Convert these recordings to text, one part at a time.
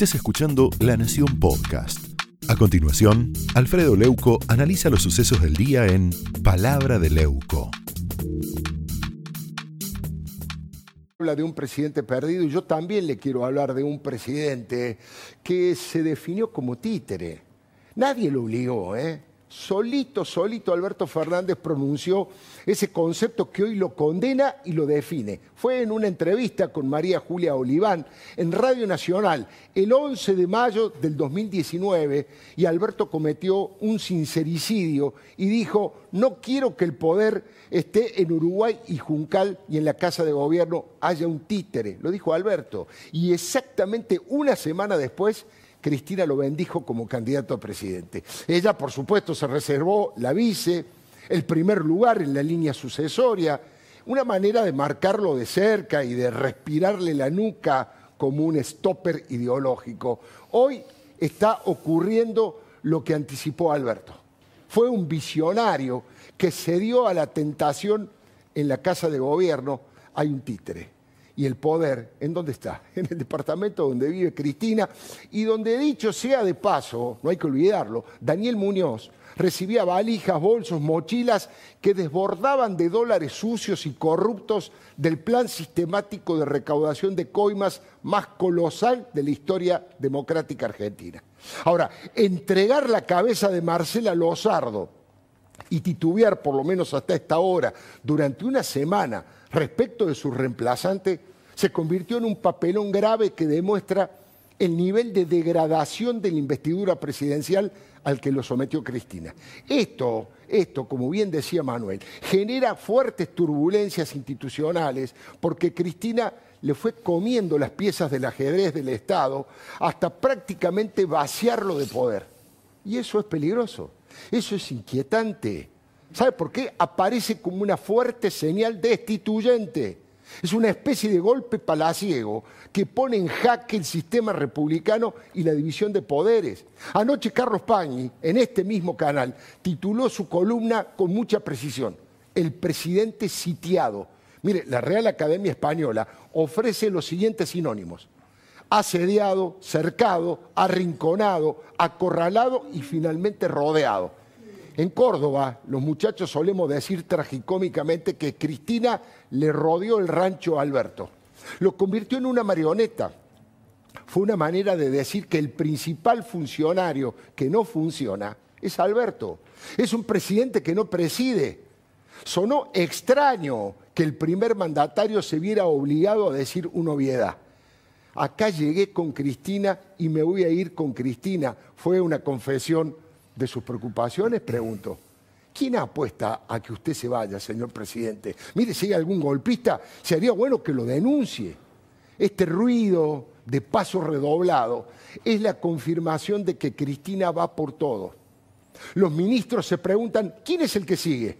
Estás escuchando La Nación Podcast. A continuación, Alfredo Leuco analiza los sucesos del día en Palabra de Leuco. Habla de un presidente perdido y yo también le quiero hablar de un presidente que se definió como títere. Nadie lo obligó, ¿eh? Solito, solito Alberto Fernández pronunció ese concepto que hoy lo condena y lo define. Fue en una entrevista con María Julia Oliván en Radio Nacional el 11 de mayo del 2019 y Alberto cometió un sincericidio y dijo, no quiero que el poder esté en Uruguay y Juncal y en la Casa de Gobierno haya un títere, lo dijo Alberto. Y exactamente una semana después Cristina lo bendijo como candidato a presidente. Ella, por supuesto, se reservó la vice, el primer lugar en la línea sucesoria, una manera de marcarlo de cerca y de respirarle la nuca como un stopper ideológico. Hoy está ocurriendo lo que anticipó Alberto. Fue un visionario que cedió a la tentación en la Casa de Gobierno. Hay un títere y el poder, ¿en dónde está? En el departamento donde vive Cristina y donde, dicho sea de paso, no hay que olvidarlo, Daniel Muñoz recibía valijas, bolsos, mochilas que desbordaban de dólares sucios y corruptos del plan sistemático de recaudación de coimas más colosal de la historia democrática argentina. Ahora, entregar la cabeza de Marcela Lozardo y titubear por lo menos hasta esta hora durante una semana respecto de su reemplazante se convirtió en un papelón grave que demuestra el nivel de degradación de la investidura presidencial al que lo sometió Cristina. Esto, esto, como bien decía Manuel, genera fuertes turbulencias institucionales porque Cristina le fue comiendo las piezas del ajedrez del Estado hasta prácticamente vaciarlo de poder. Y eso es peligroso, eso es inquietante. ¿Sabe por qué? Aparece como una fuerte señal destituyente es una especie de golpe palaciego que pone en jaque el sistema republicano y la división de poderes. Anoche Carlos Pañi, en este mismo canal, tituló su columna con mucha precisión, El presidente sitiado. Mire, la Real Academia Española ofrece los siguientes sinónimos. Asediado, cercado, arrinconado, acorralado y finalmente rodeado. En Córdoba, los muchachos solemos decir tragicómicamente que Cristina le rodeó el rancho a Alberto. Lo convirtió en una marioneta. Fue una manera de decir que el principal funcionario que no funciona es Alberto. Es un presidente que no preside. Sonó extraño que el primer mandatario se viera obligado a decir una obviedad. Acá llegué con Cristina y me voy a ir con Cristina. Fue una confesión de sus preocupaciones, pregunto, ¿quién apuesta a que usted se vaya, señor presidente? Mire, si hay algún golpista, sería bueno que lo denuncie. Este ruido de paso redoblado es la confirmación de que Cristina va por todo. Los ministros se preguntan, ¿quién es el que sigue?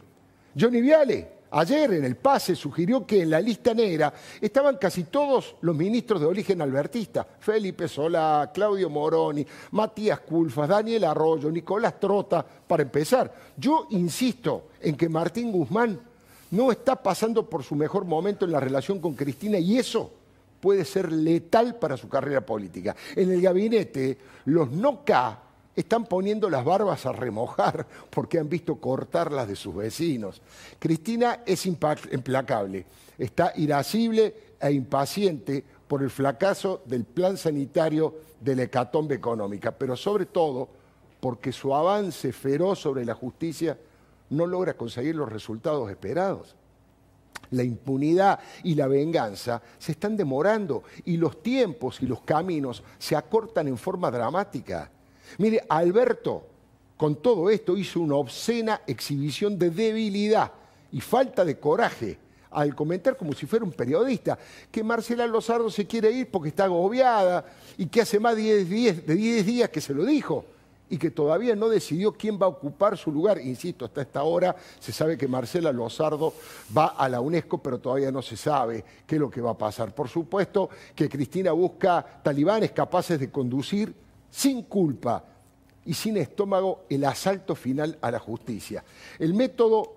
¿Johnny Viale? Ayer en el pase sugirió que en la lista negra estaban casi todos los ministros de origen albertista. Felipe Solá, Claudio Moroni, Matías Culfas, Daniel Arroyo, Nicolás Trota, para empezar. Yo insisto en que Martín Guzmán no está pasando por su mejor momento en la relación con Cristina y eso puede ser letal para su carrera política. En el gabinete, los no K están poniendo las barbas a remojar porque han visto cortarlas de sus vecinos. Cristina es implacable, está irascible e impaciente por el fracaso del plan sanitario de la hecatombe económica, pero sobre todo porque su avance feroz sobre la justicia no logra conseguir los resultados esperados. La impunidad y la venganza se están demorando y los tiempos y los caminos se acortan en forma dramática. Mire, Alberto, con todo esto, hizo una obscena exhibición de debilidad y falta de coraje al comentar como si fuera un periodista, que Marcela Lozardo se quiere ir porque está agobiada y que hace más de 10 días que se lo dijo y que todavía no decidió quién va a ocupar su lugar. Insisto, hasta esta hora se sabe que Marcela Lozardo va a la UNESCO, pero todavía no se sabe qué es lo que va a pasar. Por supuesto que Cristina busca talibanes capaces de conducir sin culpa y sin estómago el asalto final a la justicia. El método,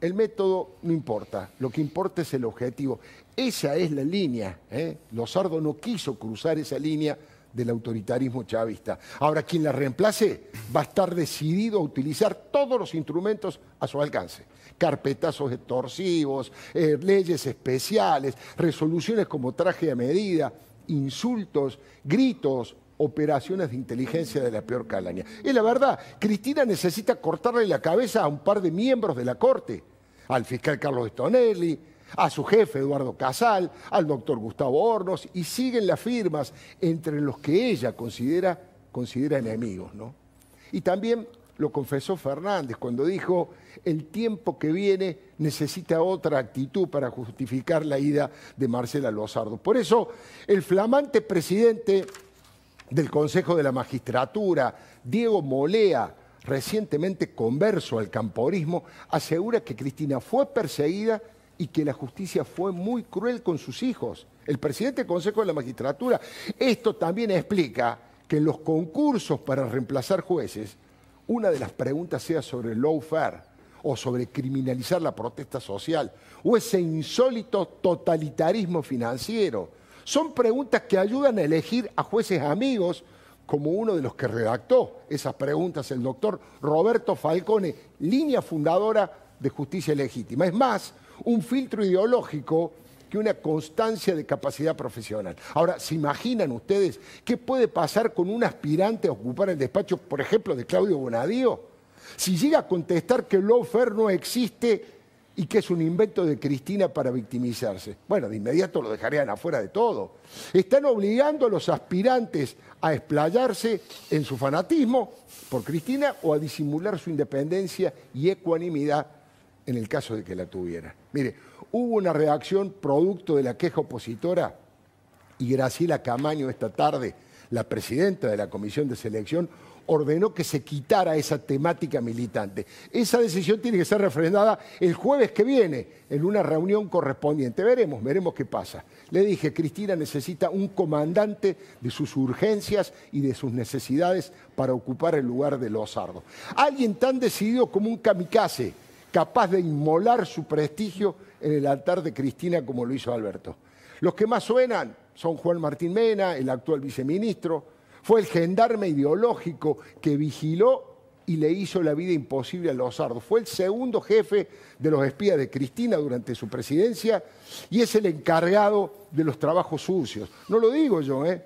el método no importa, lo que importa es el objetivo. Esa es la línea. ¿eh? Lozardo no quiso cruzar esa línea del autoritarismo chavista. Ahora, quien la reemplace va a estar decidido a utilizar todos los instrumentos a su alcance. Carpetazos extorsivos, eh, leyes especiales, resoluciones como traje a medida, insultos, gritos, operaciones de inteligencia de la peor calaña. Y la verdad, Cristina necesita cortarle la cabeza a un par de miembros de la Corte, al fiscal Carlos Stonelli, a su jefe Eduardo Casal, al doctor Gustavo Hornos, y siguen las firmas entre los que ella considera, considera enemigos. ¿no? Y también lo confesó Fernández cuando dijo, el tiempo que viene necesita otra actitud para justificar la ida de Marcela Lozardo. Por eso, el flamante presidente del Consejo de la Magistratura, Diego Molea, recientemente converso al camporismo, asegura que Cristina fue perseguida y que la justicia fue muy cruel con sus hijos. El presidente del Consejo de la Magistratura. Esto también explica que en los concursos para reemplazar jueces, una de las preguntas sea sobre el lawfare o sobre criminalizar la protesta social o ese insólito totalitarismo financiero. Son preguntas que ayudan a elegir a jueces amigos como uno de los que redactó esas preguntas el doctor Roberto Falcone, línea fundadora de Justicia Legítima. Es más, un filtro ideológico que una constancia de capacidad profesional. Ahora, ¿se imaginan ustedes qué puede pasar con un aspirante a ocupar el despacho, por ejemplo, de Claudio Bonadío? Si llega a contestar que el lawfare no existe y que es un invento de Cristina para victimizarse. Bueno, de inmediato lo dejarían afuera de todo. Están obligando a los aspirantes a explayarse en su fanatismo por Cristina o a disimular su independencia y ecuanimidad en el caso de que la tuviera. Mire, hubo una reacción producto de la queja opositora y Graciela Camaño esta tarde, la presidenta de la Comisión de Selección, ordenó que se quitara esa temática militante. Esa decisión tiene que ser refrendada el jueves que viene en una reunión correspondiente. Veremos, veremos qué pasa. Le dije, Cristina necesita un comandante de sus urgencias y de sus necesidades para ocupar el lugar de Lozardo. Alguien tan decidido como un kamikaze, capaz de inmolar su prestigio en el altar de Cristina como lo hizo Alberto. Los que más suenan son Juan Martín Mena, el actual viceministro, fue el gendarme ideológico que vigiló y le hizo la vida imposible a Lozardo. Fue el segundo jefe de los espías de Cristina durante su presidencia y es el encargado de los trabajos sucios. No lo digo yo, ¿eh?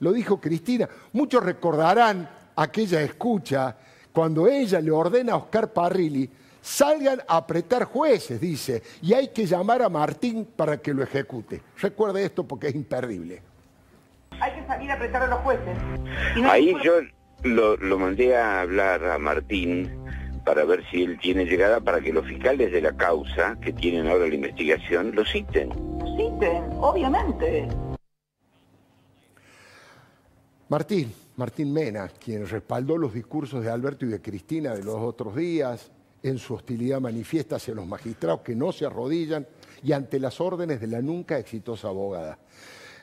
lo dijo Cristina. Muchos recordarán aquella escucha cuando ella le ordena a Oscar Parrilli salgan a apretar jueces, dice, y hay que llamar a Martín para que lo ejecute. Recuerde esto porque es imperdible. Salir a apretar a los jueces. Ahí yo lo, mandé a hablar a Martín para ver si él tiene llegada para que los fiscales de la causa que tienen ahora la investigación lo citen. Citen, obviamente. Martín, Martín Mena, quien respaldó los discursos de Alberto y de Cristina de los otros días, en su hostilidad manifiesta hacia los magistrados que no se arrodillan y ante las órdenes de la nunca exitosa abogada.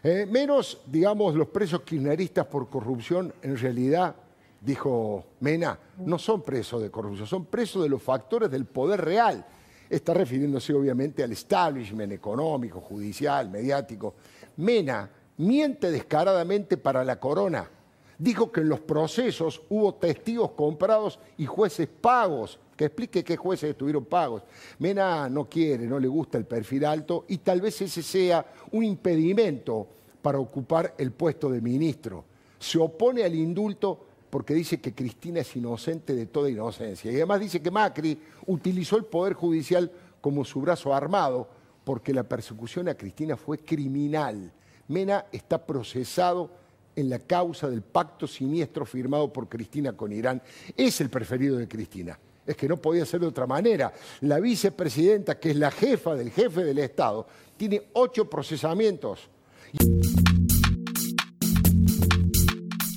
Eh, menos, digamos, los presos kirchneristas por corrupción, en realidad, dijo Mena, no son presos de corrupción, son presos de los factores del poder real. Está refiriéndose obviamente al establishment económico, judicial, mediático. Mena miente descaradamente para la corona. Dijo que en los procesos hubo testigos comprados y jueces pagos que explique qué jueces estuvieron pagos. Mena no quiere, no le gusta el perfil alto y tal vez ese sea un impedimento para ocupar el puesto de ministro. Se opone al indulto porque dice que Cristina es inocente de toda inocencia. Y además dice que Macri utilizó el Poder Judicial como su brazo armado porque la persecución a Cristina fue criminal. Mena está procesado en la causa del pacto siniestro firmado por Cristina con Irán. Es el preferido de Cristina es que no podía ser de otra manera. La vicepresidenta, que es la jefa del jefe del Estado, tiene ocho procesamientos.